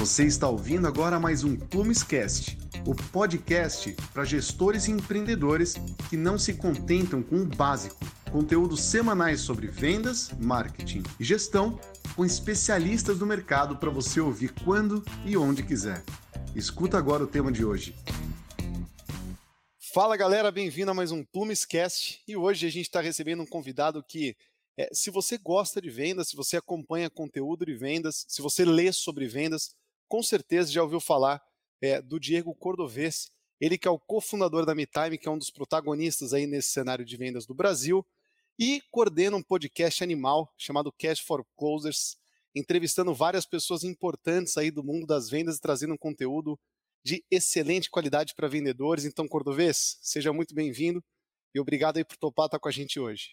Você está ouvindo agora mais um Plumescast, o podcast para gestores e empreendedores que não se contentam com o básico. Conteúdos semanais sobre vendas, marketing e gestão com especialistas do mercado para você ouvir quando e onde quiser. Escuta agora o tema de hoje. Fala galera, bem-vindo a mais um Plumescast e hoje a gente está recebendo um convidado que é, se você gosta de vendas, se você acompanha conteúdo de vendas, se você lê sobre vendas, com certeza já ouviu falar é, do Diego Cordovez, ele que é o cofundador da MeTime, que é um dos protagonistas aí nesse cenário de vendas do Brasil, e coordena um podcast animal chamado Cash for Closers, entrevistando várias pessoas importantes aí do mundo das vendas e trazendo um conteúdo de excelente qualidade para vendedores. Então, Cordovez, seja muito bem-vindo e obrigado aí por topar estar com a gente hoje.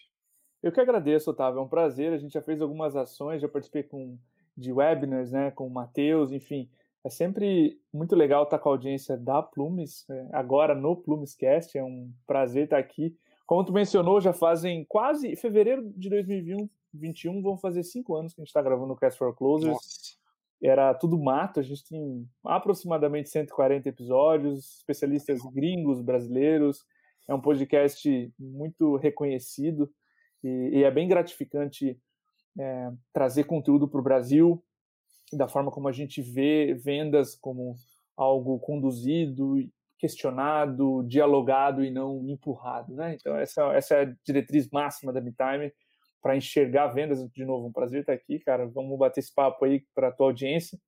Eu que agradeço, Otávio. É um prazer. A gente já fez algumas ações, já participei com de webinars, né, com o Matheus, enfim. É sempre muito legal estar com a audiência da Plumes, é, agora no Plumescast, é um prazer estar aqui. Como tu mencionou, já fazem quase, fevereiro de 2021, vão fazer cinco anos que a gente está gravando o Cast for Closers. Nossa. Era tudo mato, a gente tem aproximadamente 140 episódios, especialistas gringos, brasileiros. É um podcast muito reconhecido e, e é bem gratificante é, trazer conteúdo para o Brasil, da forma como a gente vê vendas como algo conduzido, questionado, dialogado e não empurrado. Né? Então, essa, essa é a diretriz máxima da MeTime para enxergar vendas. De novo, um prazer estar aqui, cara. Vamos bater esse papo aí para a tua audiência.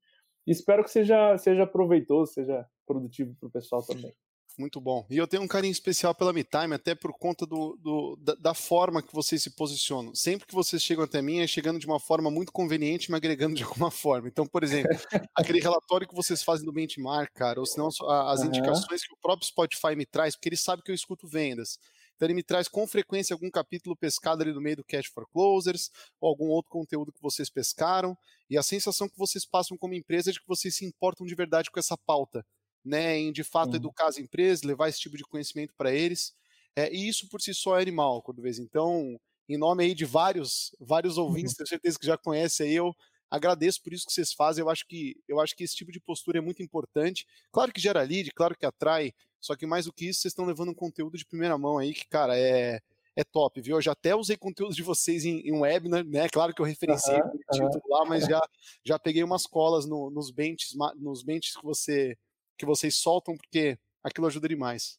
Espero que seja, seja proveitoso, seja produtivo para o pessoal também. Muito bom. E eu tenho um carinho especial pela MeTime, até por conta do, do da, da, forma que vocês se posicionam. Sempre que vocês chegam até mim, é chegando de uma forma muito conveniente, me agregando de alguma forma. Então, por exemplo, aquele relatório que vocês fazem do benchmark, cara, ou senão as uhum. indicações que o próprio Spotify me traz, porque ele sabe que eu escuto vendas. Então ele me traz com frequência algum capítulo pescado ali no meio do Cash for Closers, ou algum outro conteúdo que vocês pescaram, e a sensação que vocês passam como empresa é de que vocês se importam de verdade com essa pauta né, em de fato uhum. educar as empresas, levar esse tipo de conhecimento para eles. É, e isso por si só é animal, vez Então, em nome aí de vários, vários ouvintes, uhum. tenho certeza que já conhecem aí, eu agradeço por isso que vocês fazem. Eu acho que eu acho que esse tipo de postura é muito importante. Claro que gera lead, claro que atrai, só que mais do que isso, vocês estão levando um conteúdo de primeira mão aí que, cara, é é top, viu? Eu já até usei conteúdo de vocês em, em um webinar, né? Claro que eu referenciei uhum, o título lá, mas já, já peguei umas colas no, nos benches, nos benches que você que vocês soltam, porque aquilo ajuda demais.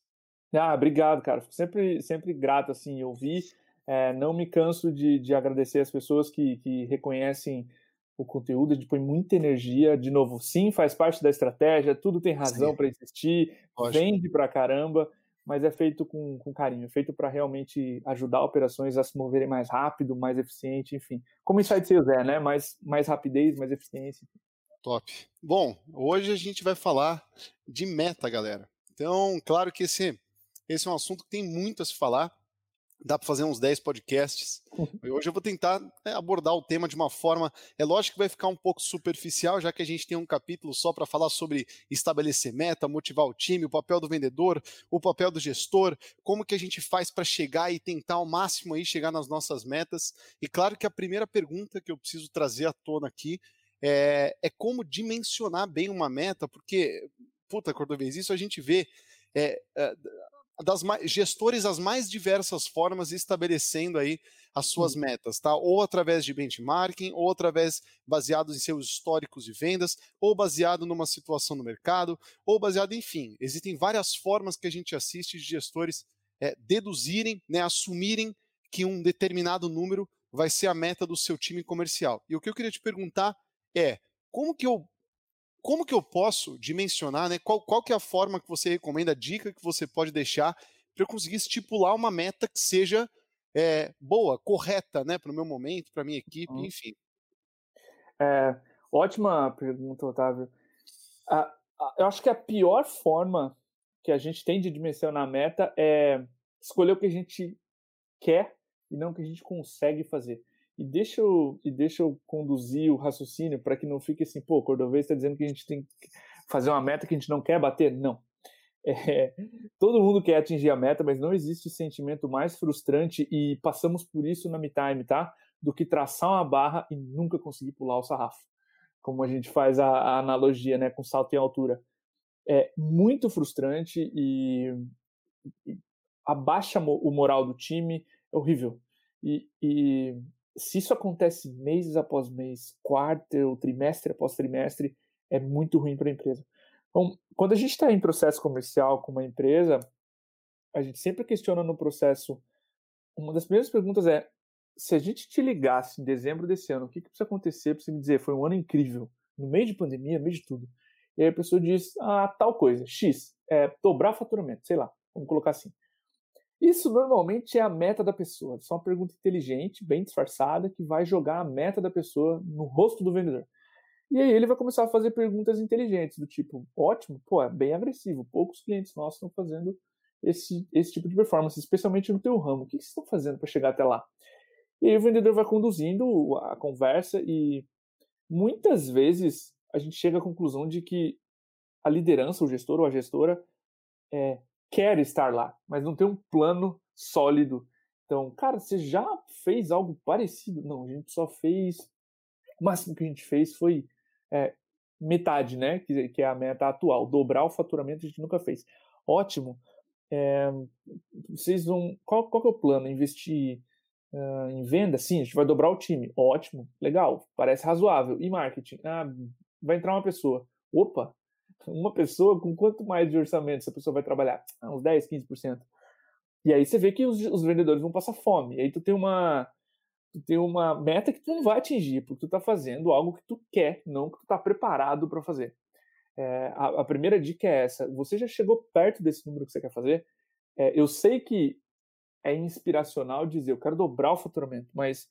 Ah, obrigado, cara. Fico sempre, sempre grato, assim, ouvir. É, não me canso de, de agradecer as pessoas que, que reconhecem o conteúdo, a gente põe muita energia. De novo, sim, faz parte da estratégia, tudo tem razão para existir, Lógico. vende pra caramba, mas é feito com, com carinho, é feito para realmente ajudar operações a se moverem mais rápido, mais eficiente, enfim. Como Insight Sales é, né? Mais, mais rapidez, mais eficiência. Top. Bom, hoje a gente vai falar de meta, galera. Então, claro que esse, esse é um assunto que tem muito a se falar. Dá para fazer uns 10 podcasts. Uhum. E hoje eu vou tentar né, abordar o tema de uma forma. É lógico que vai ficar um pouco superficial, já que a gente tem um capítulo só para falar sobre estabelecer meta, motivar o time, o papel do vendedor, o papel do gestor, como que a gente faz para chegar e tentar ao máximo aí chegar nas nossas metas. E claro que a primeira pergunta que eu preciso trazer à tona aqui é, é como dimensionar bem uma meta, porque, puta, Cordovez, isso a gente vê é, das mais, gestores as mais diversas formas estabelecendo aí as suas uhum. metas, tá? Ou através de benchmarking, ou através baseados em seus históricos de vendas, ou baseado numa situação no mercado, ou baseado, enfim, existem várias formas que a gente assiste de gestores é, deduzirem, né, assumirem que um determinado número vai ser a meta do seu time comercial. E o que eu queria te perguntar é como que eu como que eu posso dimensionar, né? Qual, qual que é a forma que você recomenda, a dica que você pode deixar para eu conseguir estipular uma meta que seja é, boa, correta, né, para o meu momento, para minha equipe, uhum. enfim. É, ótima pergunta, Otávio. Ah, eu acho que a pior forma que a gente tem de dimensionar a meta é escolher o que a gente quer e não o que a gente consegue fazer. E deixa eu, e deixa eu conduzir o raciocínio para que não fique assim, pô, Cordovez está dizendo que a gente tem que fazer uma meta que a gente não quer bater. Não. É, todo mundo quer atingir a meta, mas não existe sentimento mais frustrante e passamos por isso na MeTime, tá? Do que traçar uma barra e nunca conseguir pular o sarrafo. como a gente faz a, a analogia né, com salto em altura. É muito frustrante e, e abaixa o moral do time, é horrível. E, e, se isso acontece mês após mês, quarto, trimestre após trimestre, é muito ruim para a empresa. Então, quando a gente está em processo comercial com uma empresa, a gente sempre questiona no processo. Uma das primeiras perguntas é: se a gente te ligasse em dezembro desse ano, o que, que precisa acontecer para você me dizer foi um ano incrível, no meio de pandemia, no meio de tudo? E aí a pessoa diz: ah, tal coisa, X, é, dobrar faturamento, sei lá, vamos colocar assim. Isso normalmente é a meta da pessoa. Só uma pergunta inteligente, bem disfarçada, que vai jogar a meta da pessoa no rosto do vendedor. E aí ele vai começar a fazer perguntas inteligentes, do tipo, ótimo, pô, é bem agressivo. Poucos clientes nossos estão fazendo esse, esse tipo de performance, especialmente no teu ramo. O que vocês estão fazendo para chegar até lá? E aí o vendedor vai conduzindo a conversa e muitas vezes a gente chega à conclusão de que a liderança, o gestor ou a gestora, é, quer estar lá, mas não tem um plano sólido. Então, cara, você já fez algo parecido? Não, a gente só fez. O máximo que a gente fez foi é, metade, né? Que, que é a meta atual. Dobrar o faturamento a gente nunca fez. Ótimo. É, vocês vão. Qual, qual é o plano? Investir uh, em venda? Sim, a gente vai dobrar o time. Ótimo, legal, parece razoável. E marketing? Ah, vai entrar uma pessoa. Opa, uma pessoa com quanto mais de orçamento essa pessoa vai trabalhar? Ah, uns 10, 15%. E aí você vê que os, os, vendedores vão passar fome. E aí tu tem uma tu tem uma meta que tu não vai atingir, porque tu está fazendo algo que tu quer, não que tu está preparado para fazer. É, a, a, primeira dica é essa: você já chegou perto desse número que você quer fazer? É, eu sei que é inspiracional dizer eu quero dobrar o faturamento, mas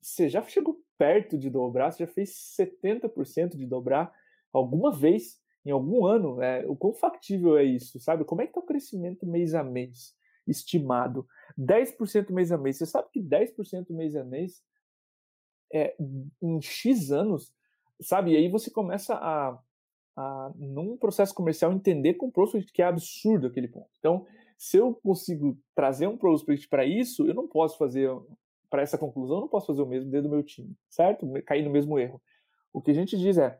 você já chegou perto de dobrar? Você já fez 70% de dobrar alguma vez? Em algum ano, é, o quão factível é isso, sabe? Como é que está o crescimento mês a mês estimado? 10% mês a mês. Você sabe que 10% mês a mês é, em X anos, sabe? E aí você começa a, a num processo comercial, entender com o prospect que é absurdo aquele ponto. Então, se eu consigo trazer um prospect para isso, eu não posso fazer, para essa conclusão, eu não posso fazer o mesmo dentro do meu time, certo? Cair no mesmo erro. O que a gente diz é,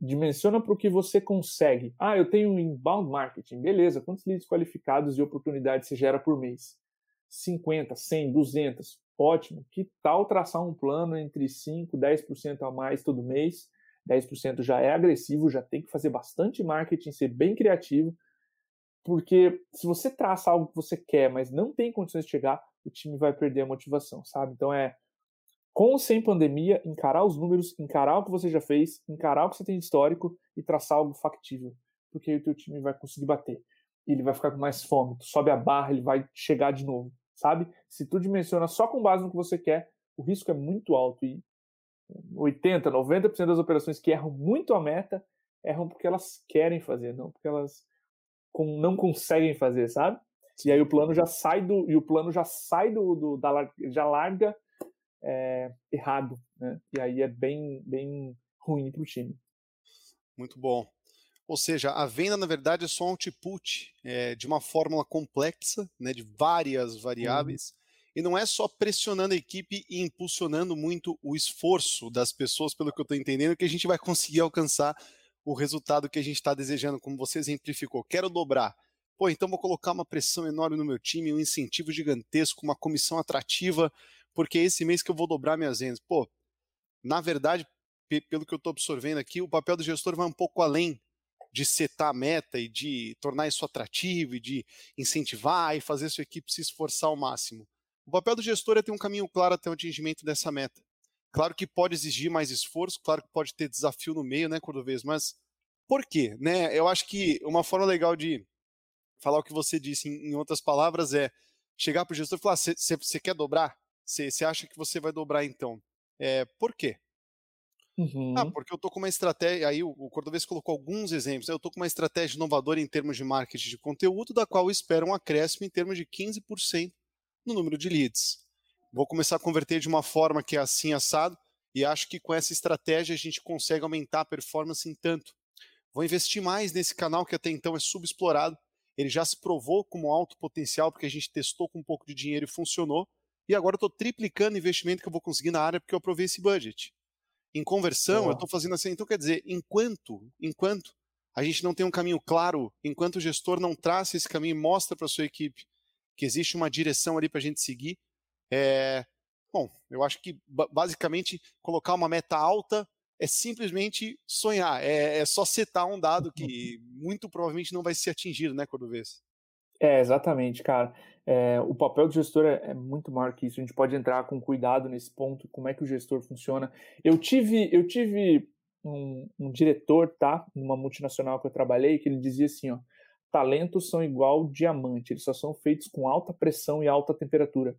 dimensiona para o que você consegue. Ah, eu tenho inbound marketing. Beleza, quantos leads qualificados e oportunidades você gera por mês? 50, 100, 200. Ótimo. Que tal traçar um plano entre 5, 10% a mais todo mês? 10% já é agressivo, já tem que fazer bastante marketing, ser bem criativo, porque se você traça algo que você quer, mas não tem condições de chegar, o time vai perder a motivação, sabe? Então é com ou sem pandemia, encarar os números, encarar o que você já fez, encarar o que você tem de histórico e traçar algo factível. Porque aí o teu time vai conseguir bater. Ele vai ficar com mais fome, tu sobe a barra, ele vai chegar de novo, sabe? Se tu dimensiona só com base no que você quer, o risco é muito alto e 80, 90% das operações que erram muito a meta, erram porque elas querem fazer, não porque elas não conseguem fazer, sabe? E aí o plano já sai do e o plano já sai do, do da já larga é, errado, né? E aí é bem, bem ruim para o time. Muito bom. Ou seja, a venda, na verdade, é só um output é, de uma fórmula complexa, né, de várias variáveis, uhum. e não é só pressionando a equipe e impulsionando muito o esforço das pessoas, pelo que eu estou entendendo, que a gente vai conseguir alcançar o resultado que a gente está desejando, como você exemplificou. Quero dobrar. Pô, então vou colocar uma pressão enorme no meu time, um incentivo gigantesco, uma comissão atrativa, porque é esse mês que eu vou dobrar minhas vendas. Pô, na verdade, pelo que eu estou absorvendo aqui, o papel do gestor vai um pouco além de setar a meta e de tornar isso atrativo e de incentivar e fazer sua equipe se esforçar ao máximo. O papel do gestor é ter um caminho claro até o atingimento dessa meta. Claro que pode exigir mais esforço, claro que pode ter desafio no meio, né, Cordovez, mas por quê? Né? Eu acho que uma forma legal de falar o que você disse em, outras palavras é chegar para o gestor e falar: você quer dobrar? Você acha que você vai dobrar então? É, por quê? Ah, uhum. Ah, porque eu tô com uma estratégia. Aí o, o Cordovez colocou alguns exemplos. Né? Eu tô com uma estratégia inovadora em termos de marketing de conteúdo, da qual eu espero um acréscimo em termos de 15% no número de leads. Vou começar a converter de uma forma que é assim assado, e acho que com essa estratégia a gente consegue aumentar a performance em tanto. Vou investir mais nesse canal que até então é subexplorado. Ele já se provou como alto potencial, porque a gente testou com um pouco de dinheiro e funcionou e agora eu estou triplicando o investimento que eu vou conseguir na área porque eu aprovei esse budget. em conversão, oh. eu estou fazendo assim. Então, quer dizer, enquanto, enquanto a gente não tem um caminho claro, enquanto o gestor não traça esse caminho e mostra para a sua equipe que existe uma direção ali para a gente seguir, é, bom, eu acho que basicamente colocar uma meta alta é simplesmente sonhar, é, é só setar um dado que muito provavelmente não vai ser atingido, né, Cordovez? É, exatamente, cara. É, o papel do gestor é, é, muito maior que isso. A gente pode entrar com cuidado nesse ponto, como é que o gestor funciona. Eu tive, eu tive um, um diretor, tá, numa multinacional que eu trabalhei, que ele dizia assim, ó, talentos são igual diamante, eles só são feitos com alta pressão e alta temperatura.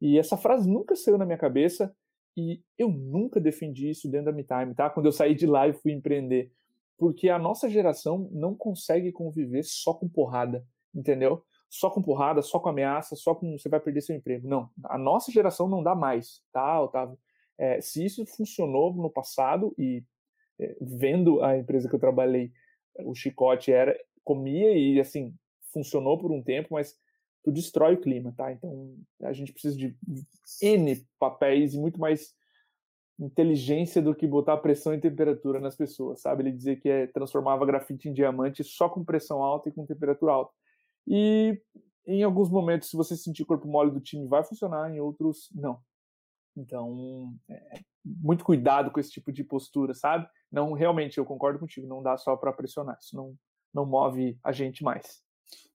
E essa frase nunca saiu na minha cabeça e eu nunca defendi isso dentro da MeTime, tá? Quando eu saí de lá e fui empreender. Porque a nossa geração não consegue conviver só com porrada, entendeu? Só com porrada, só com ameaça, só com você vai perder seu emprego. Não, a nossa geração não dá mais, tá, Otávio? É, se isso funcionou no passado e é, vendo a empresa que eu trabalhei, o chicote era comia e assim funcionou por um tempo, mas tu destrói o clima, tá? Então a gente precisa de N papéis e muito mais inteligência do que botar pressão e temperatura nas pessoas, sabe? Ele dizia que é, transformava grafite em diamante só com pressão alta e com temperatura alta. E em alguns momentos, se você sentir corpo mole do time, vai funcionar, em outros, não. Então, é, muito cuidado com esse tipo de postura, sabe? Não, realmente, eu concordo contigo, não dá só para pressionar, isso não, não move a gente mais.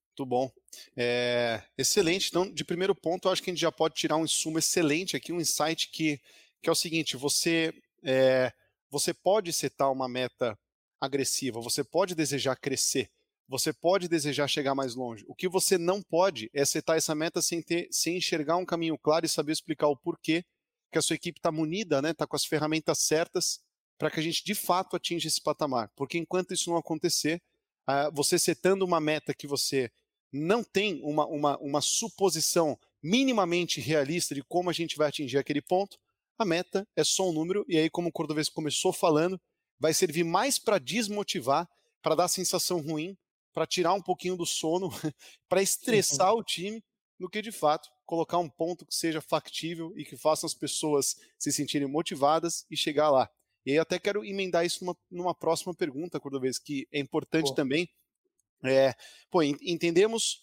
Muito bom. É, excelente. Então, de primeiro ponto, eu acho que a gente já pode tirar um insumo excelente aqui, um insight que, que é o seguinte: você, é, você pode setar uma meta agressiva, você pode desejar crescer, você pode desejar chegar mais longe. O que você não pode é setar essa meta sem, ter, sem enxergar um caminho claro e saber explicar o porquê que a sua equipe está munida, está né, tá com as ferramentas certas para que a gente de fato atinja esse patamar. Porque enquanto isso não acontecer, uh, você setando uma meta que você não tem uma, uma, uma suposição minimamente realista de como a gente vai atingir aquele ponto, a meta é só um número, e aí, como o Cordovez começou falando, vai servir mais para desmotivar, para dar sensação ruim, para tirar um pouquinho do sono, para estressar uhum. o time, do que de fato colocar um ponto que seja factível e que faça as pessoas se sentirem motivadas e chegar lá. E aí até quero emendar isso numa, numa próxima pergunta, Cordovez, que é importante Pô. também, é, pô, entendemos,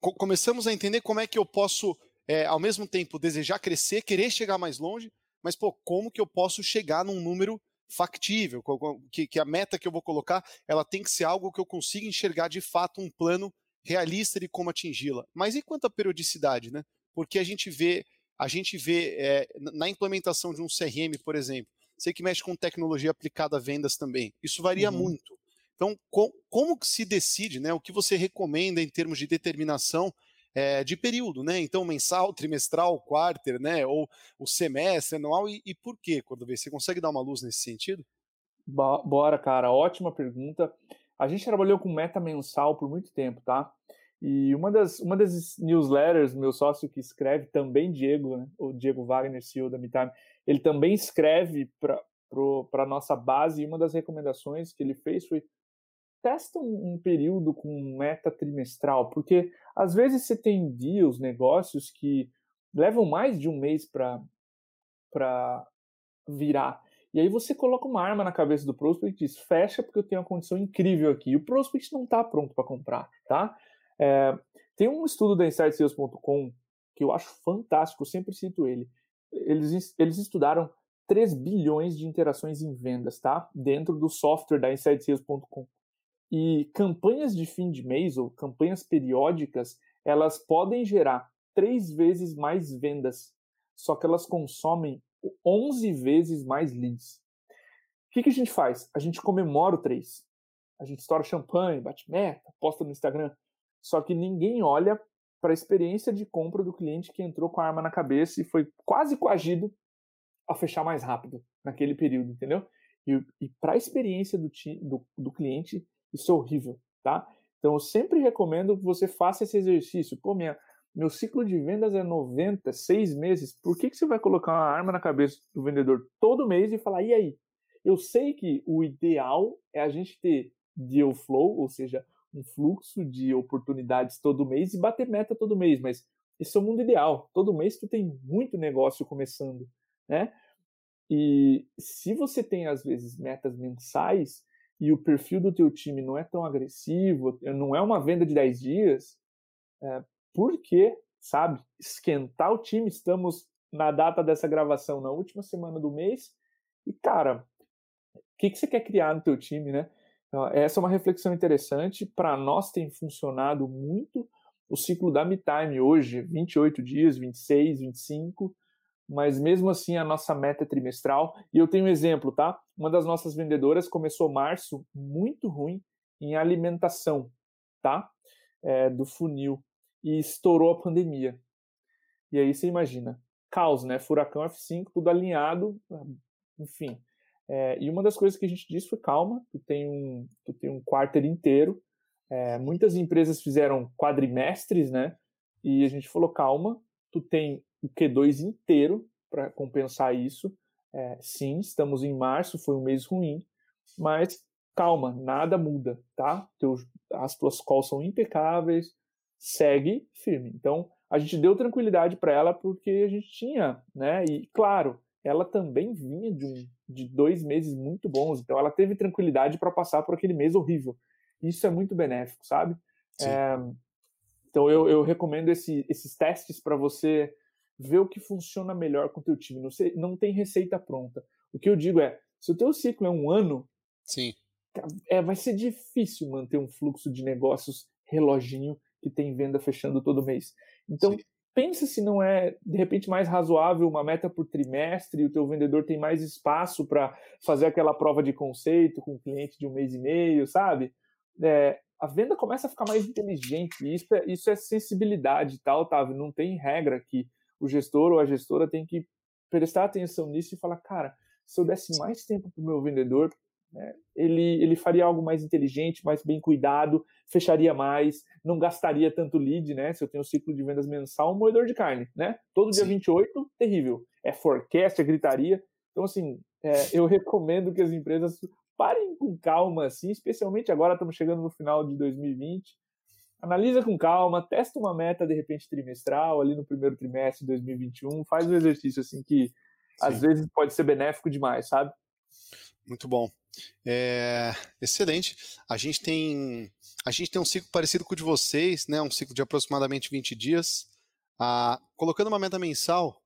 co começamos a entender como é que eu posso, é, ao mesmo tempo, desejar crescer, querer chegar mais longe, mas pô, como que eu posso chegar num número factível, que, que a meta que eu vou colocar, ela tem que ser algo que eu consiga enxergar de fato um plano realista de como atingi-la. Mas e quanto à periodicidade, né? Porque a gente vê, a gente vê é, na implementação de um CRM, por exemplo, você que mexe com tecnologia aplicada a vendas também, isso varia uhum. muito. Então, com, como que se decide, né? O que você recomenda em termos de determinação é, de período, né? Então, mensal, trimestral, quarter, né? Ou o semestre, anual, e, e por quê, Cordovez? Você consegue dar uma luz nesse sentido? Bora, cara, ótima pergunta. A gente trabalhou com meta mensal por muito tempo, tá? E uma das, uma das newsletters, meu sócio que escreve, também Diego, né? o Diego Wagner, CEO da MeTime, ele também escreve para a nossa base, e uma das recomendações que ele fez foi testa um, um, período com meta trimestral, porque às vezes você tem deals, negócios que levam mais de um mês para virar. E aí você coloca uma arma na cabeça do prospect e diz, fecha porque eu tenho uma condição incrível aqui. E o prospect não está pronto para comprar, tá? É, tem um estudo da InsightSales.com que eu acho fantástico, eu sempre cito ele. Eles, eles estudaram 3 bilhões de interações em vendas, tá? Dentro do software da InsightSales.com. E campanhas de fim de mês ou campanhas periódicas, elas podem gerar três vezes mais vendas, só que elas consomem 11 vezes mais leads. O que, que a gente faz? A gente comemora o 3. A gente estoura champanhe, bate meta, posta no Instagram. Só que ninguém olha para a experiência de compra do cliente que entrou com a arma na cabeça e foi quase coagido a fechar mais rápido naquele período, entendeu? E, e para a experiência do, do, do cliente, isso é horrível, tá? Então eu sempre recomendo que você faça esse exercício. Pô, minha, meu ciclo de vendas é 90, 6 meses. Por que, que você vai colocar uma arma na cabeça do vendedor todo mês e falar, e aí? Eu sei que o ideal é a gente ter deal flow, ou seja, um fluxo de oportunidades todo mês e bater meta todo mês, mas esse é o mundo ideal. Todo mês tu tem muito negócio começando, né? E se você tem, às vezes, metas mensais e o perfil do teu time não é tão agressivo, não é uma venda de 10 dias, é, por que, sabe, esquentar o time? Estamos na data dessa gravação, na última semana do mês, e, cara, o que, que você quer criar no teu time, né? Essa é uma reflexão interessante. Para nós tem funcionado muito o ciclo da MeTime hoje, 28 dias, 26, 25, mas mesmo assim a nossa meta é trimestral. E eu tenho um exemplo, tá? Uma das nossas vendedoras começou março muito ruim em alimentação, tá? É, do funil e estourou a pandemia. E aí você imagina, caos, né? Furacão F5, tudo alinhado, enfim. É, e uma das coisas que a gente disse foi calma, tu tem um, tu tem um quarter inteiro. É, muitas empresas fizeram quadrimestres, né? E a gente falou calma, tu tem o Q2 inteiro para compensar isso. É, sim, estamos em março, foi um mês ruim, mas calma, nada muda, tá? Teus, as tuas calls são impecáveis, segue firme. Então, a gente deu tranquilidade para ela porque a gente tinha, né? E claro, ela também vinha de, um, de dois meses muito bons, então ela teve tranquilidade para passar por aquele mês horrível. Isso é muito benéfico, sabe? É, então eu, eu recomendo esse, esses testes para você ver o que funciona melhor com o teu time. Não, sei, não tem receita pronta. O que eu digo é, se o teu ciclo é um ano, Sim. É, vai ser difícil manter um fluxo de negócios reloginho que tem venda fechando todo mês. Então, Sim. pensa se não é, de repente, mais razoável uma meta por trimestre e o teu vendedor tem mais espaço para fazer aquela prova de conceito com o cliente de um mês e meio, sabe? É, a venda começa a ficar mais inteligente. Isso é, isso é sensibilidade tal, Otávio. Não tem regra que o gestor ou a gestora tem que prestar atenção nisso e falar, cara, se eu desse mais tempo para o meu vendedor, né, ele, ele faria algo mais inteligente, mais bem cuidado, fecharia mais, não gastaria tanto lead, né? Se eu tenho um ciclo de vendas mensal, um moedor de carne, né? Todo dia Sim. 28, terrível. É forecast, é gritaria. Então, assim, é, eu recomendo que as empresas parem com calma, assim, especialmente agora estamos chegando no final de 2020. Analisa com calma, testa uma meta, de repente, trimestral, ali no primeiro trimestre de 2021, faz um exercício, assim, que Sim. às vezes pode ser benéfico demais, sabe? Muito bom. É, excelente. A gente tem a gente tem um ciclo parecido com o de vocês, né? Um ciclo de aproximadamente 20 dias. Ah, colocando uma meta mensal,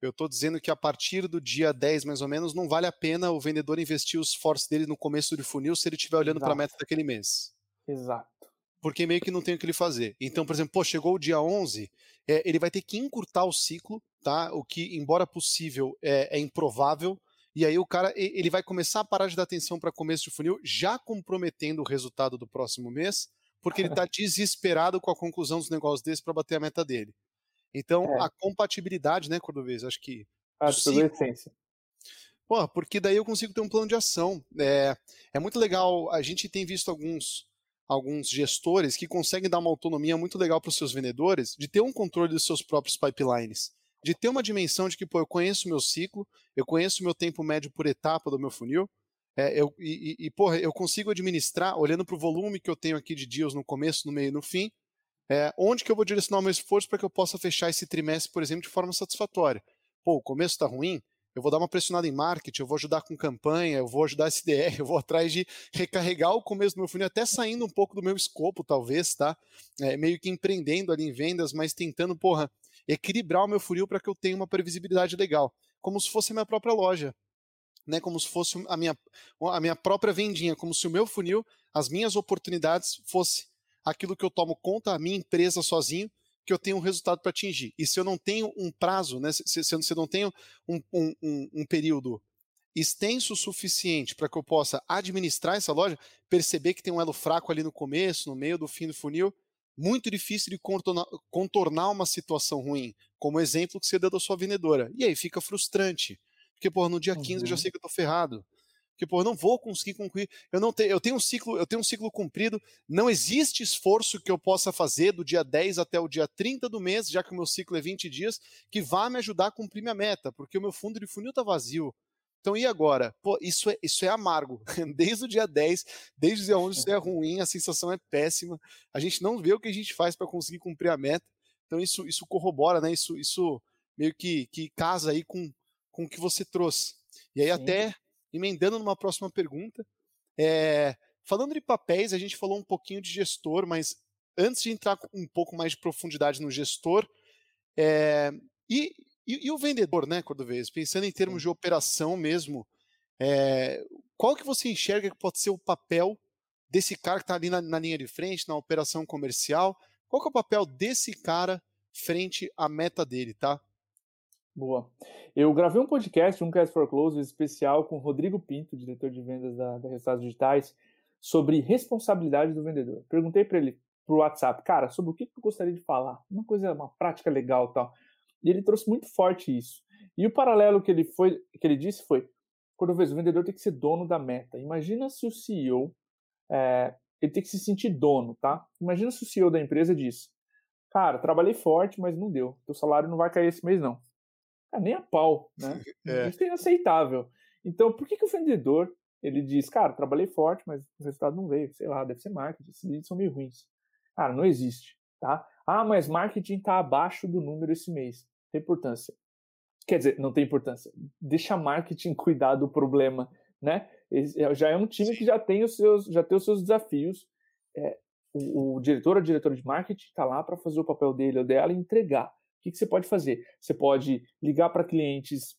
eu estou dizendo que a partir do dia 10, mais ou menos, não vale a pena o vendedor investir os esforços dele no começo do funil se ele estiver olhando para a meta daquele mês. Exato. Porque meio que não tem o que ele fazer. Então, por exemplo, pô, chegou o dia 11, é, ele vai ter que encurtar o ciclo, tá? O que, embora possível, é, é improvável e aí o cara ele vai começar a parar de dar atenção para começo de funil, já comprometendo o resultado do próximo mês, porque ele está desesperado com a conclusão dos negócios desse para bater a meta dele. Então, é. a compatibilidade, né, Cordovez? Acho que. A essência. Pô, porque daí eu consigo ter um plano de ação. É, é muito legal. A gente tem visto alguns, alguns gestores que conseguem dar uma autonomia muito legal para os seus vendedores de ter um controle dos seus próprios pipelines de ter uma dimensão de que, pô, eu conheço o meu ciclo, eu conheço o meu tempo médio por etapa do meu funil, é, eu, e, e, porra, eu consigo administrar, olhando para o volume que eu tenho aqui de deals no começo, no meio e no fim, é, onde que eu vou direcionar o meu esforço para que eu possa fechar esse trimestre, por exemplo, de forma satisfatória. Pô, o começo está ruim, eu vou dar uma pressionada em marketing, eu vou ajudar com campanha, eu vou ajudar SDR, eu vou atrás de recarregar o começo do meu funil, até saindo um pouco do meu escopo, talvez, tá? É, meio que empreendendo ali em vendas, mas tentando, porra, equilibrar o meu funil para que eu tenha uma previsibilidade legal, como se fosse a minha própria loja, né? Como se fosse a minha, a minha própria vendinha, como se o meu funil, as minhas oportunidades fosse aquilo que eu tomo conta, a minha empresa sozinho, que eu tenho um resultado para atingir. E se eu não tenho um prazo, né? Se, se, se eu não tenho um, um, um, um período extenso o suficiente para que eu possa administrar essa loja, perceber que tem um elo fraco ali no começo, no meio do fim do funil, muito difícil de contornar, contornar uma situação ruim, como o exemplo que você deu da sua vendedora. E aí fica frustrante. Porque, pô, no dia 15 uhum. eu já uhum. sei que eu tô ferrado. Porque, pô, eu não vou conseguir concluir. Eu não tenho, eu tenho um ciclo, eu tenho um ciclo cumprido. Não existe esforço que eu possa fazer do dia 10 até o dia 30 do mês, já que o meu ciclo é 20 dias, que vá me ajudar a cumprir minha meta, porque o meu fundo de funil tá vazio. Então, e agora? Pô, isso é, isso é amargo. Desde o dia 10, desde o dia 11, isso é ruim, a sensação é péssima. A gente não vê o que a gente faz para conseguir cumprir a meta. Então, isso, isso corrobora, né? Isso, isso meio que, que casa aí com, com o que você trouxe. E aí, Sim. até emendando numa próxima pergunta, é, falando de papéis, a gente falou um pouquinho de gestor, mas antes de entrar um pouco mais de profundidade no gestor, é, e, e, e, o vendedor, né, Cordovez? Pensando em termos de operação mesmo, é, qual que você enxerga que pode ser o papel desse cara que está ali na, na, linha de frente, na operação comercial? Qual que é o papel desse cara frente à meta dele, tá? Boa. Eu gravei um podcast, um Cast for Close especial com Rodrigo Pinto, diretor de vendas da, da Resultados Digitais, sobre responsabilidade do vendedor. Perguntei para ele pro WhatsApp, cara, sobre o que eu gostaria de falar, uma coisa, uma prática legal, tal. E ele trouxe muito forte isso. E o paralelo que ele foi, que ele disse foi, quando vez o vendedor tem que ser dono da meta. Imagina se o CEO é, ele tem que se sentir dono, tá? Imagina se o CEO da empresa diz, cara, trabalhei forte, mas não deu, teu salário não vai cair esse mês não. É, nem a pau, né? É. Isso é inaceitável. Então, por que, que o vendedor ele diz, cara, trabalhei forte, mas o resultado não veio, sei lá, deve ser marketing, esses leads são meio ruins. Cara, não existe, tá? Ah, mas marketing está abaixo do número esse mês. Tem importância. Quer dizer, não tem importância. Deixa marketing cuidar do problema, né? É, já é um time que já tem os seus, já tem os seus desafios. É, o, o diretor ou diretora de marketing está lá para fazer o papel dele ou dela e entregar. O que, que você pode fazer? Você pode ligar para clientes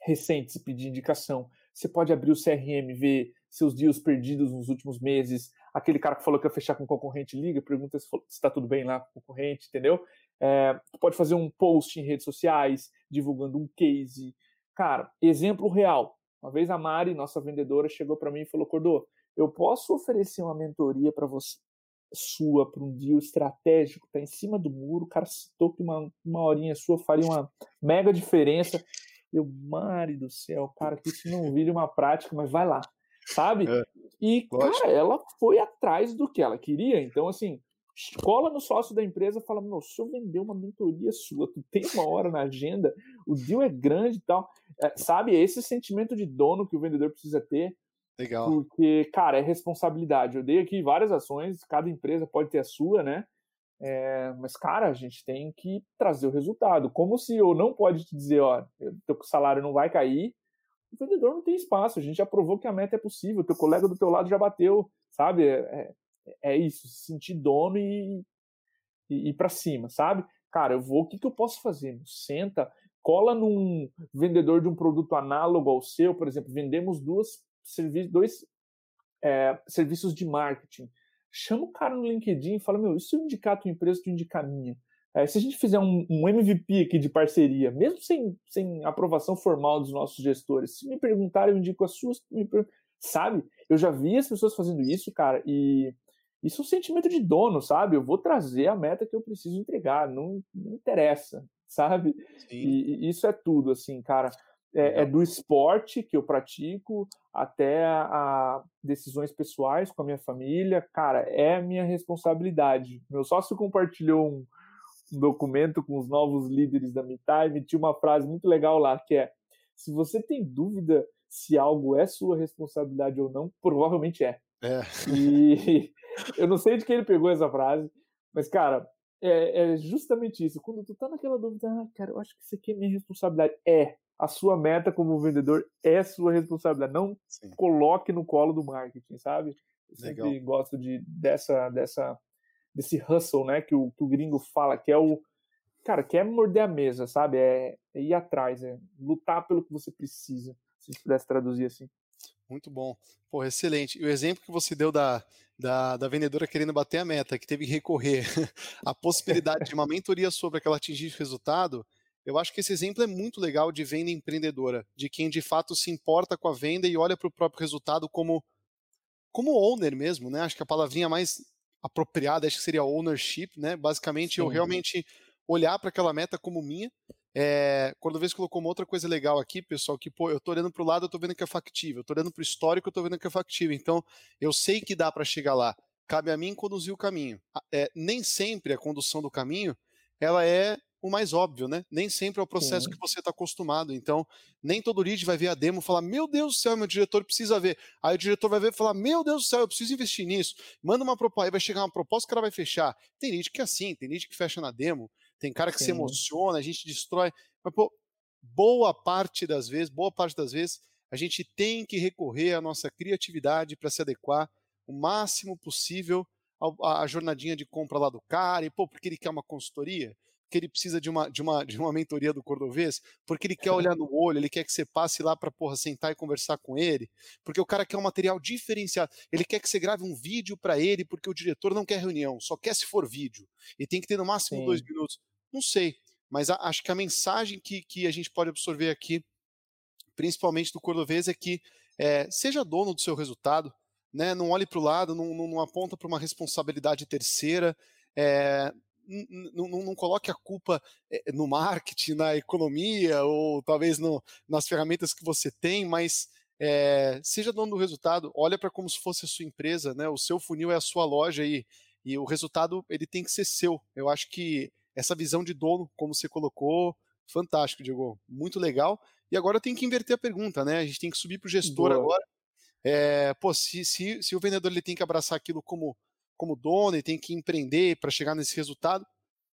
recentes e pedir indicação. Você pode abrir o CRM, ver seus deals perdidos nos últimos meses. Aquele cara que falou que ia fechar com o concorrente, liga, pergunta se está tudo bem lá com o concorrente, entendeu? É, pode fazer um post em redes sociais, divulgando um case. Cara, exemplo real. Uma vez a Mari, nossa vendedora, chegou para mim e falou: Cordô, eu posso oferecer uma mentoria para você sua para um deal estratégico, tá em cima do muro, o cara citou que uma, uma horinha sua faria uma mega diferença. Eu, Mari do céu, cara, que isso não vire uma prática, mas vai lá, sabe? É, e, lógico. cara, ela foi atrás do que ela queria. Então, assim, cola no sócio da empresa fala: Meu, se eu vender uma mentoria sua, tu tem uma hora na agenda, o deal é grande e tal. É, sabe, esse sentimento de dono que o vendedor precisa ter Legal. Porque, cara, é responsabilidade. Eu dei aqui várias ações, cada empresa pode ter a sua, né? É, mas, cara, a gente tem que trazer o resultado. Como o CEO não pode te dizer, ó, teu salário não vai cair, o vendedor não tem espaço. A gente já provou que a meta é possível, teu colega do teu lado já bateu, sabe? É, é, é isso, se sentir dono e, e ir para cima, sabe? Cara, eu vou, o que, que eu posso fazer? Senta, cola num vendedor de um produto análogo ao seu, por exemplo, vendemos duas servi dois é, serviços de marketing. Chama o cara no LinkedIn e fala: Meu, e se eu indicar a tua empresa, tu indica a minha? É, se a gente fizer um, um, MVP aqui de parceria, mesmo sem, sem aprovação formal dos nossos gestores, se me perguntarem, eu indico as suas. Sabe? Eu já vi as pessoas fazendo isso, cara, e isso é um sentimento de dono, sabe? Eu vou trazer a meta que eu preciso entregar, não, não interessa, sabe? E, e, isso é tudo, assim, cara é, é, do esporte que eu pratico até a, a, decisões pessoais com a minha família, cara, é minha responsabilidade. Meu sócio compartilhou um, um documento com os novos líderes da MeTime, tinha uma frase muito legal lá que é: se você tem dúvida se algo é sua responsabilidade ou não, provavelmente é. é. E eu não sei de quem ele pegou essa frase, mas cara, é, é justamente isso. Quando tu tá naquela dúvida, ah, cara, eu acho que isso aqui é minha responsabilidade. É, a sua meta como vendedor é sua responsabilidade. Não Sim. coloque no colo do marketing, sabe? Eu sempre Legal. gosto de, dessa, dessa, desse hustle, né? Que o, que o gringo fala, que é o. Cara, que é morder a mesa, sabe? É, é ir atrás, é lutar pelo que você precisa. Se pudesse traduzir assim. Muito bom. Pô, excelente. E o exemplo que você deu da, da, da, vendedora querendo bater a meta, que teve que recorrer à possibilidade de uma mentoria sobre aquela atingir resultado, eu acho que esse exemplo é muito legal de venda empreendedora, de quem de fato se importa com a venda e olha para o próprio resultado como como owner mesmo, né? Acho que a palavrinha mais apropriada acho que seria ownership, né? Basicamente Sim. eu realmente olhar para aquela meta como minha. É, quando vez colocou uma outra coisa legal aqui, pessoal, que pô, eu estou olhando para o lado, eu estou vendo que é factível, eu tô olhando para o histórico, eu estou vendo que é factível. Então, eu sei que dá para chegar lá. Cabe a mim conduzir o caminho. É, nem sempre a condução do caminho ela é o mais óbvio, né? Nem sempre é o processo Sim. que você está acostumado. Então, nem todo lead vai ver a demo e falar: Meu Deus do céu, meu diretor precisa ver. Aí o diretor vai ver e falar: Meu Deus do céu, eu preciso investir nisso. Manda uma proposta, aí vai chegar uma proposta que ela vai fechar. Tem lead que é assim, tem lead que fecha na demo, tem cara que Sim. se emociona, a gente destrói. Mas, pô, boa parte das vezes, boa parte das vezes, a gente tem que recorrer à nossa criatividade para se adequar o máximo possível à, jornadinha de compra lá do cara, e pô, porque ele quer uma consultoria, porque ele precisa de uma, de uma, de uma mentoria do Cordovês, porque ele quer olhar no olho, ele quer que você passe lá para porra sentar e conversar com ele, porque o cara quer um material diferenciado, ele quer que você grave um vídeo para ele, porque o diretor não quer reunião, só quer se for vídeo, e tem que ter no máximo Sim. dois minutos. Não sei, mas a, acho que a mensagem que, que a gente pode absorver aqui, principalmente do Cordovês, é que é, seja dono do seu resultado, né? não olhe para o lado, não, não, não aponta para uma responsabilidade terceira, é, não, coloque a culpa eh, no marketing, na economia ou talvez no, nas ferramentas que você tem, mas é, seja dono do resultado, olha para como se fosse a sua empresa, né? O seu funil é a sua loja e, e o resultado ele tem que ser seu. Eu acho que essa visão de dono, como você colocou, fantástico, Diego, muito legal. E agora tem que inverter a pergunta, né? A gente tem que subir para o gestor Boa. agora. É, pô, se, se, se o vendedor ele tem que abraçar aquilo como como dono e tem que empreender para chegar nesse resultado.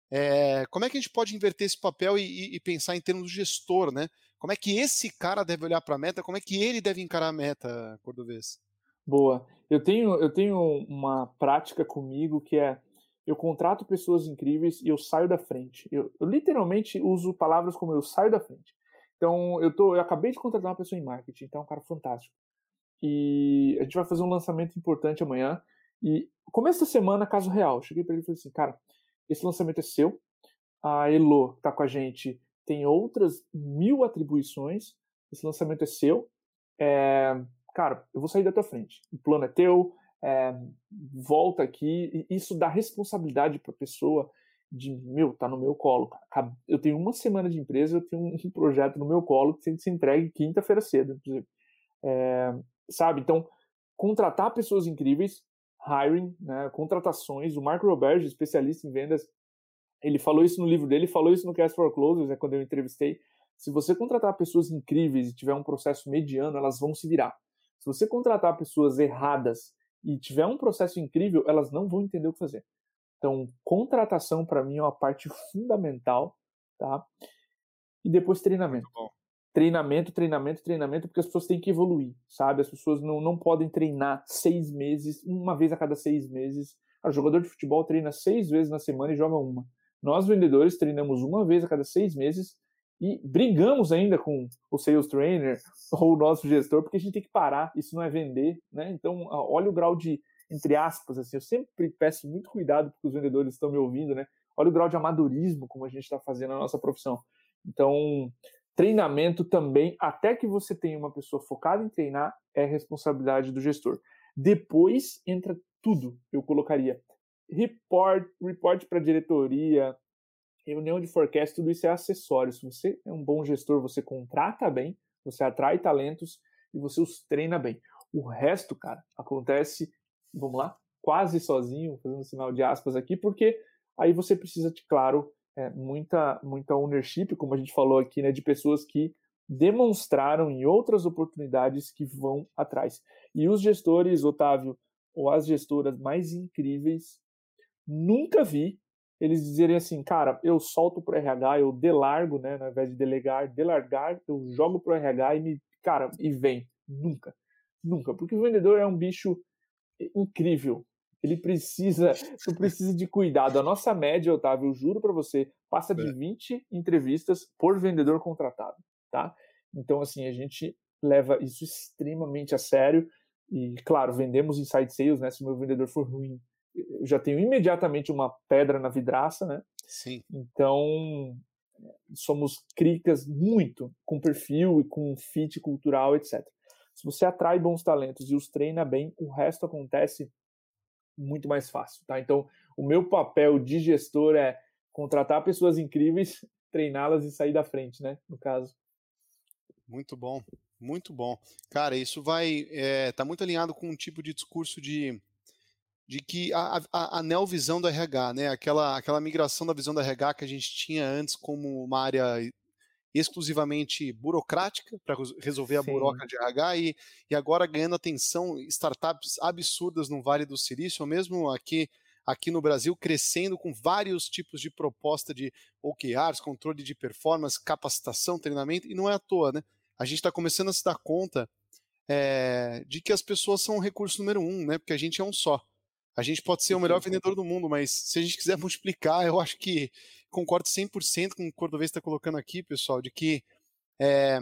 É, como é que a gente pode inverter esse papel e, e, pensar em termos de gestor, né? Como é que esse cara deve olhar para a meta? Como é que ele deve encarar a meta, Cordovez? Boa. Eu tenho, eu tenho uma prática comigo que é eu contrato pessoas incríveis e eu saio da frente. Eu, eu literalmente uso palavras como eu saio da frente. Então, eu, tô, eu acabei de contratar uma pessoa em marketing, então é um cara fantástico. E a gente vai fazer um lançamento importante amanhã. E começo da semana, caso real, cheguei para ele e falei assim, cara, esse lançamento é seu, a Elo que tá com a gente tem outras mil atribuições, esse lançamento é seu, é, cara, eu vou sair da tua frente, o plano é teu, é, volta aqui, e isso dá responsabilidade para a pessoa de, meu, tá no meu colo, cara. eu tenho uma semana de empresa, eu tenho um projeto no meu colo que tem que ser entregue quinta-feira cedo, inclusive. É, sabe, então, contratar pessoas incríveis, hiring, né, contratações. O Marco Roberge, especialista em vendas, ele falou isso no livro dele, falou isso no Cast for Closers, né, quando eu entrevistei. Se você contratar pessoas incríveis e tiver um processo mediano, elas vão se virar. Se você contratar pessoas erradas e tiver um processo incrível, elas não vão entender o que fazer. Então, contratação para mim é uma parte fundamental, tá? E depois treinamento treinamento, treinamento, treinamento, porque as pessoas têm que evoluir, sabe? As pessoas não, não podem treinar seis meses, uma vez a cada seis meses. O jogador de futebol treina seis vezes na semana e joga uma. Nós, vendedores, treinamos uma vez a cada seis meses e brigamos ainda com o sales trainer ou o nosso gestor, porque a gente tem que parar, isso não é vender, né? Então, olha o grau de, entre aspas, assim, eu sempre peço muito cuidado porque os vendedores estão me ouvindo, né? Olha o grau de amadorismo como a gente está fazendo na nossa profissão. Então, Treinamento também, até que você tenha uma pessoa focada em treinar, é responsabilidade do gestor. Depois entra tudo, eu colocaria. Report, report para diretoria, reunião de forecast, tudo isso é acessório. Se você é um bom gestor, você contrata bem, você atrai talentos e você os treina bem. O resto, cara, acontece, vamos lá, quase sozinho, fazendo um sinal de aspas aqui, porque aí você precisa, de, claro, é, muita, muita ownership, como a gente falou aqui, né, de pessoas que demonstraram em outras oportunidades que vão atrás. E os gestores, Otávio, ou as gestoras mais incríveis, nunca vi eles dizerem assim, cara, eu solto pro RH, eu delargo, né, ao invés de delegar, delargar, eu jogo pro RH e me, cara, e vem. Nunca. Nunca. Porque o vendedor é um bicho incrível. Ele precisa, tu precisa de cuidado. A nossa média, Otávio, eu juro para você, passa de 20 é. entrevistas por vendedor contratado, tá? Então, assim, a gente leva isso extremamente a sério e, claro, vendemos inside sales, né? Se o meu vendedor for ruim, eu já tenho imediatamente uma pedra na vidraça, né? Sim. Então, somos cricas muito com perfil e com fit cultural, etc. Se você atrai bons talentos e os treina bem, o resto acontece muito mais fácil, tá? Então, o meu papel de gestor é contratar pessoas incríveis, treiná-las e sair da frente, né? No caso. Muito bom, muito bom. Cara, isso vai é, tá muito alinhado com um tipo de discurso de, de que a, a, a neovisão do RH, né? Aquela, aquela migração da visão do RH que a gente tinha antes como uma área exclusivamente burocrática para resolver a Sim. buroca de RH e, e agora ganhando atenção startups absurdas no Vale do Silício, ou mesmo aqui aqui no Brasil, crescendo com vários tipos de proposta de OKRs, controle de performance, capacitação, treinamento, e não é à toa, né? A gente está começando a se dar conta é, de que as pessoas são o recurso número um, né? Porque a gente é um só. A gente pode ser o melhor vendedor do mundo, mas se a gente quiser multiplicar, eu acho que concordo 100% com o que o Cordovez está colocando aqui, pessoal, de que é,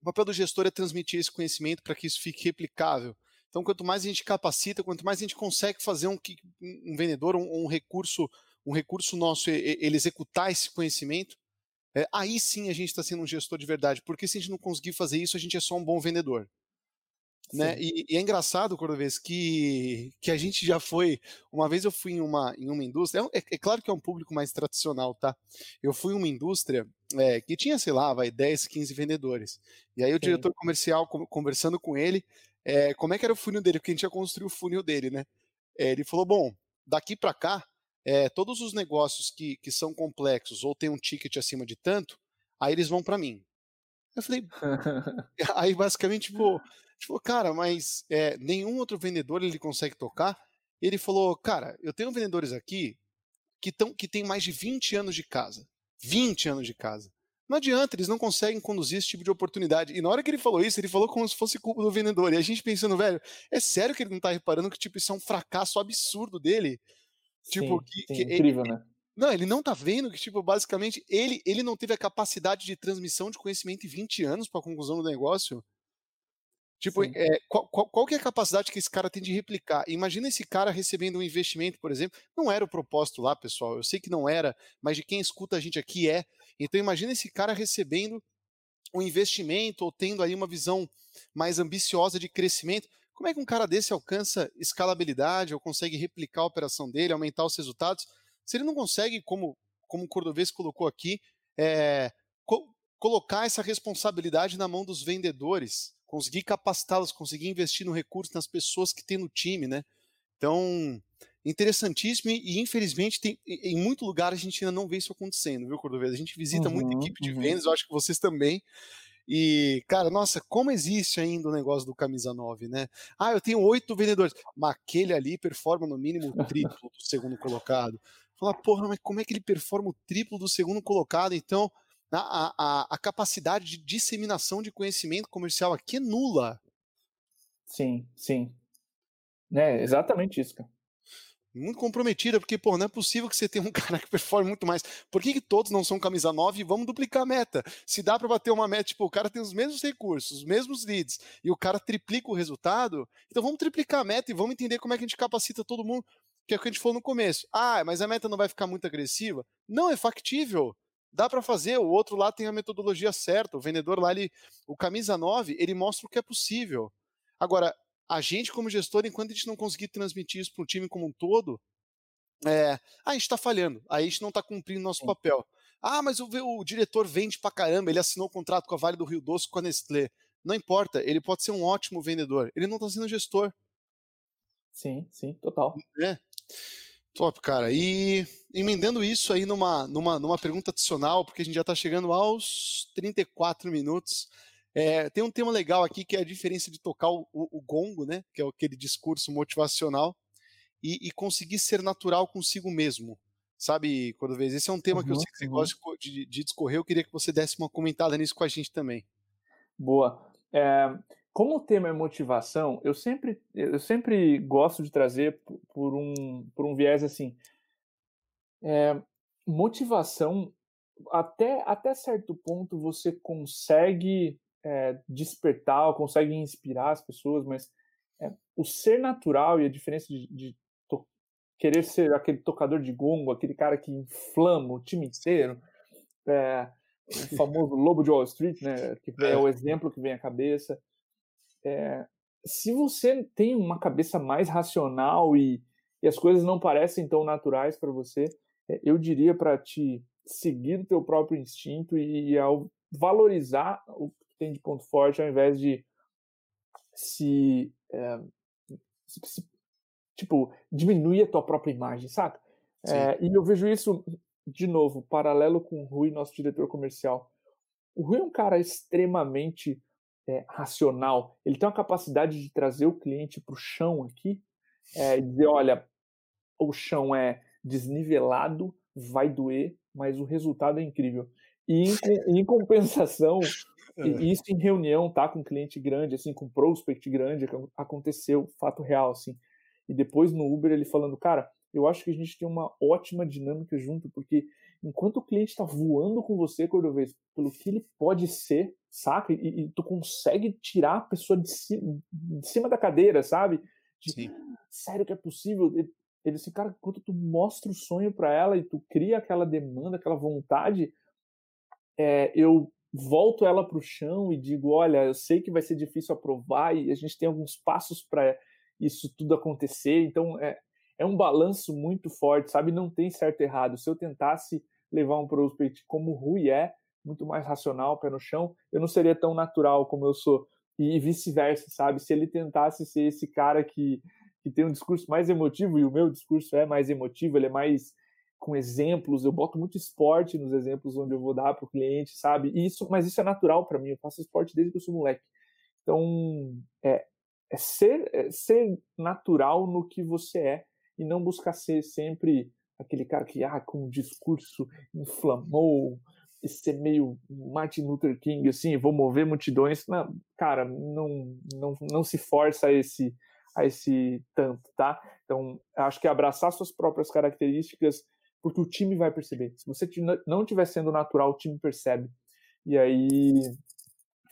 o papel do gestor é transmitir esse conhecimento para que isso fique replicável. Então, quanto mais a gente capacita, quanto mais a gente consegue fazer um, um vendedor, um, um, recurso, um recurso nosso, ele executar esse conhecimento, é, aí sim a gente está sendo um gestor de verdade. Porque se a gente não conseguir fazer isso, a gente é só um bom vendedor. Né? E, e, é engraçado, Cordovez, que, que a gente já foi. Uma vez eu fui em uma, em uma indústria, é, é claro que é um público mais tradicional, tá? Eu fui em uma indústria é, que tinha, sei lá, vai 10, 15 vendedores. E aí o Sim. diretor comercial, conversando com ele, é, como é que era o funil dele? Porque a gente ia construir o funil dele, né? É, ele falou: bom, daqui para cá, é, todos os negócios que, que são complexos ou tem um ticket acima de tanto, aí eles vão para mim. Eu falei, aí basicamente, tipo, tipo cara, mas é, nenhum outro vendedor ele consegue tocar. Ele falou, cara, eu tenho vendedores aqui que, tão, que tem mais de 20 anos de casa. 20 anos de casa. Não adianta, eles não conseguem conduzir esse tipo de oportunidade. E na hora que ele falou isso, ele falou como se fosse culpa do vendedor. E a gente pensando, velho, é sério que ele não tá reparando que tipo, isso é um fracasso absurdo dele? Tipo, sim, que, sim, que incrível, ele, né? Não, ele não tá vendo que, tipo, basicamente, ele, ele não teve a capacidade de transmissão de conhecimento em 20 anos para a conclusão do negócio. Tipo, é, qual, qual, qual, que é a capacidade que esse cara tem de replicar? Imagina esse cara recebendo um investimento, por exemplo. Não era o propósito lá, pessoal. Eu sei que não era, mas de quem escuta a gente aqui é. Então, imagina esse cara recebendo um investimento ou tendo aí uma visão mais ambiciosa de crescimento. Como é que um cara desse alcança escalabilidade ou consegue replicar a operação dele, aumentar os resultados? Se ele não consegue, como, como o Cordovez colocou aqui, é, co colocar essa responsabilidade na mão dos vendedores, conseguir capacitá-los, conseguir investir no recurso nas pessoas que tem no time, né? Então, interessantíssimo e, infelizmente tem, em muito lugar a gente ainda não vê isso acontecendo, viu, Cordovez? A gente visita uhum, muita equipe de uhum. vendas, eu acho que vocês também. E, cara, nossa, como existe ainda o negócio do camisa 9, né? Ah, eu tenho oito vendedores, mas aquele ali performa no mínimo o triplo do segundo colocado. Falar, porra, mas como é que ele performa o triplo do segundo colocado? Então, a, a, a capacidade de disseminação de conhecimento comercial aqui é nula. Sim, sim. É exatamente isso, cara muito comprometida, porque, pô, não é possível que você tenha um cara que performe muito mais. Por que, que todos não são camisa 9 e vamos duplicar a meta? Se dá para bater uma meta, tipo, o cara tem os mesmos recursos, os mesmos leads, e o cara triplica o resultado, então vamos triplicar a meta e vamos entender como é que a gente capacita todo mundo que é o que a gente falou no começo. Ah, mas a meta não vai ficar muito agressiva? Não, é factível. Dá para fazer, o outro lá tem a metodologia certa, o vendedor lá, ele, o camisa 9, ele mostra o que é possível. Agora, a gente como gestor, enquanto a gente não conseguir transmitir isso para o time como um todo, é, ah, a gente está falhando, aí a gente não está cumprindo nosso papel. Ah, mas o, o diretor vende para caramba, ele assinou o um contrato com a Vale do Rio Doce com a Nestlé. Não importa, ele pode ser um ótimo vendedor, ele não está sendo gestor. Sim, sim, total. É. Top, cara. E emendando isso aí numa, numa, numa pergunta adicional, porque a gente já está chegando aos 34 minutos. É, tem um tema legal aqui que é a diferença de tocar o, o, o gongo, né? Que é aquele discurso motivacional, e, e, conseguir ser natural consigo mesmo. Sabe, quando vez esse é um tema uhum, que eu sei que você uhum. gosta de, de, discorrer, eu queria que você desse uma comentada nisso com a gente também. Boa. É, como o tema é motivação, eu sempre, eu sempre gosto de trazer por um, por um viés assim. É, motivação, até, até certo ponto, você consegue é, despertar, consegue inspirar as pessoas, mas é, o ser natural e a diferença de, de querer ser aquele tocador de gongo, aquele cara que inflama o time inteiro, é, o famoso lobo de Wall Street, né, que é o exemplo que vem à cabeça é, se você tem uma cabeça mais racional e, e as coisas não parecem tão naturais para você, é, eu diria para te seguir o teu próprio instinto e, e ao valorizar o que tem de ponto forte ao invés de se, é, se, se tipo diminuir a tua própria imagem, saca? É, e eu vejo isso de novo paralelo com o Rui, nosso diretor comercial. O Rui é um cara extremamente é, racional, ele tem uma capacidade de trazer o cliente para o chão aqui é, e dizer, olha, o chão é desnivelado, vai doer, mas o resultado é incrível. E em, em compensação, é. isso em reunião, tá, com cliente grande, assim, com prospect grande, aconteceu, fato real, assim. E depois no Uber ele falando, cara, eu acho que a gente tem uma ótima dinâmica junto, porque enquanto o cliente está voando com você, Cordovez, pelo que ele pode ser, saca? E, e tu consegue tirar a pessoa de cima, de cima da cadeira, sabe? De, Sim. Sério que é possível? Ele, ele assim, cara, quando tu mostra o sonho para ela e tu cria aquela demanda, aquela vontade, é, eu volto ela para o chão e digo, olha, eu sei que vai ser difícil aprovar e a gente tem alguns passos para isso tudo acontecer. Então é, é um balanço muito forte, sabe? Não tem certo e errado. Se eu tentasse levar um prospect como o Rui é, muito mais racional, pé no chão, eu não seria tão natural como eu sou. E vice-versa, sabe? Se ele tentasse ser esse cara que, que tem um discurso mais emotivo, e o meu discurso é mais emotivo, ele é mais com exemplos, eu boto muito esporte nos exemplos onde eu vou dar para o cliente, sabe? E isso, mas isso é natural para mim, eu faço esporte desde que eu sou moleque. Então, é, é ser, é ser natural no que você é e não buscar ser sempre aquele cara que, ah, com um discurso inflamou, ser meio Martin Luther King, assim, vou mover multidões. Não, cara, não, não, não se força a esse, a esse tanto, tá? Então, acho que abraçar suas próprias características, porque o time vai perceber. Se você não estiver sendo natural, o time percebe. E aí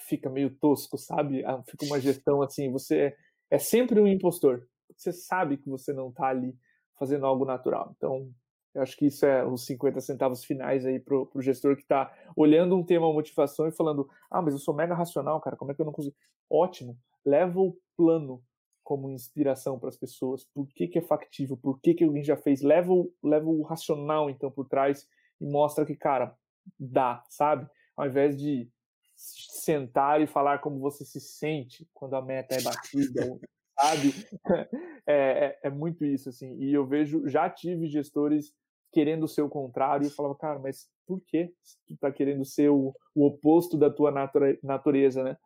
fica meio tosco, sabe? Ah, fica uma gestão assim, você é sempre um impostor. Você sabe que você não está ali fazendo algo natural. Então, eu acho que isso é os 50 centavos finais aí pro, pro gestor que está olhando um tema motivação e falando: ah, mas eu sou mega racional, cara, como é que eu não consigo? Ótimo, leva o plano como inspiração para as pessoas. Por que, que é factível? Por que, que alguém já fez? Leva o, leva o racional então por trás e mostra que, cara, dá, sabe? Ao invés de sentar e falar como você se sente quando a meta é batida, sabe? É, é, é, muito isso, assim. E eu vejo, já tive gestores querendo ser o contrário, e eu falava, cara, mas por que tu tá querendo ser o, o oposto da tua natura, natureza, né?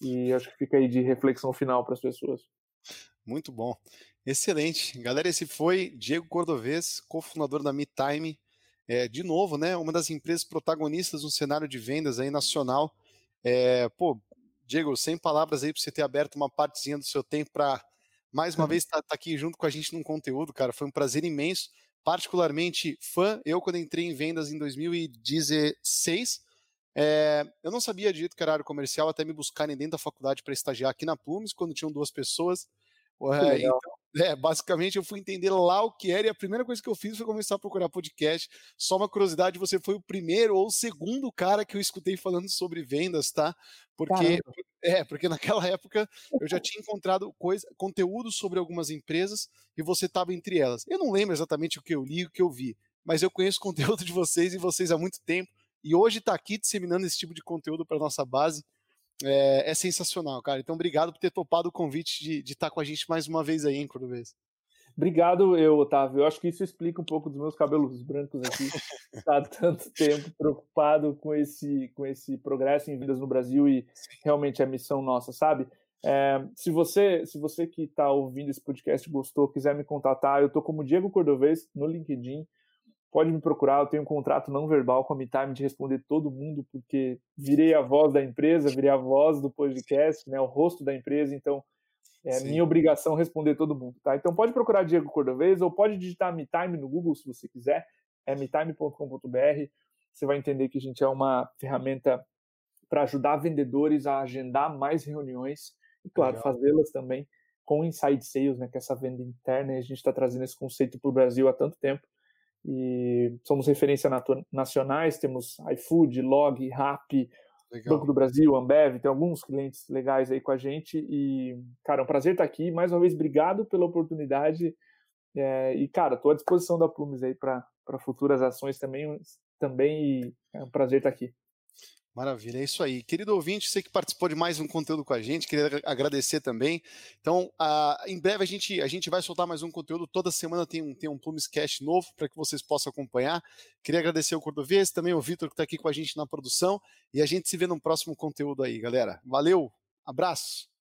E acho que fica aí de reflexão final para as pessoas. Muito bom. Excelente. Galera, esse foi Diego Cordovez, cofundador da MeTime. É, de novo, né, uma das empresas protagonistas no cenário de vendas aí nacional. É, pô, Diego, sem palavras aí para você ter aberto uma partezinha do seu tempo para mais uma vez estar tá, tá aqui junto com a gente num conteúdo, cara. Foi um prazer imenso particularmente fã. Eu, quando entrei em vendas em 2016, é, eu não sabia direito que era área comercial até me buscarem dentro da faculdade para estagiar aqui na Plumes, quando tinham duas pessoas. É, então, é, basicamente, eu fui entender lá o que era, e a primeira coisa que eu fiz foi começar a procurar podcast. Só uma curiosidade: você foi o primeiro ou o segundo cara que eu escutei falando sobre vendas, tá? Porque, é, porque naquela época eu já tinha encontrado coisa, conteúdo sobre algumas empresas e você estava entre elas. Eu não lembro exatamente o que eu li e o que eu vi, mas eu conheço o conteúdo de vocês e vocês há muito tempo. E hoje está aqui disseminando esse tipo de conteúdo para nossa base é, é, sensacional, cara. Então, obrigado por ter topado o convite de estar tá com a gente mais uma vez aí, hein, Cordovez. Obrigado, eu, Otávio. Eu acho que isso explica um pouco dos meus cabelos brancos aqui. Está tanto tempo preocupado com esse, com esse progresso em vidas no Brasil e realmente é missão nossa, sabe? É, se você se você que está ouvindo esse podcast gostou, quiser me contatar, eu estou como Diego Cordovez no LinkedIn pode me procurar, eu tenho um contrato não verbal com a MeTime de responder todo mundo, porque virei a voz da empresa, virei a voz do podcast, né, o rosto da empresa, então é Sim. minha obrigação responder todo mundo, tá? Então pode procurar Diego Cordovez ou pode digitar MeTime no Google se você quiser, é metime.com.br, você vai entender que a gente é uma ferramenta para ajudar vendedores a agendar mais reuniões e, claro, fazê-las também com inside sales, né, que é essa venda interna, e a gente está trazendo esse conceito para o Brasil há tanto tempo, e somos referência nacionais, temos iFood, Log, Rap, Legal. Banco do Brasil, Ambev, tem alguns clientes legais aí com a gente e, cara, é um prazer estar aqui. Mais uma vez, obrigado pela oportunidade é, e, cara, estou à disposição da Plumes aí para futuras ações também, também e é um prazer estar aqui. Maravilha, é isso aí. Querido ouvinte, você que participou de mais um conteúdo com a gente, queria agradecer também. Então, uh, em breve a gente, a gente vai soltar mais um conteúdo. Toda semana tem um, tem um Plumes Cash novo para que vocês possam acompanhar. Queria agradecer o Cordovez, também o Vitor que está aqui com a gente na produção. E a gente se vê no próximo conteúdo aí, galera. Valeu, abraço!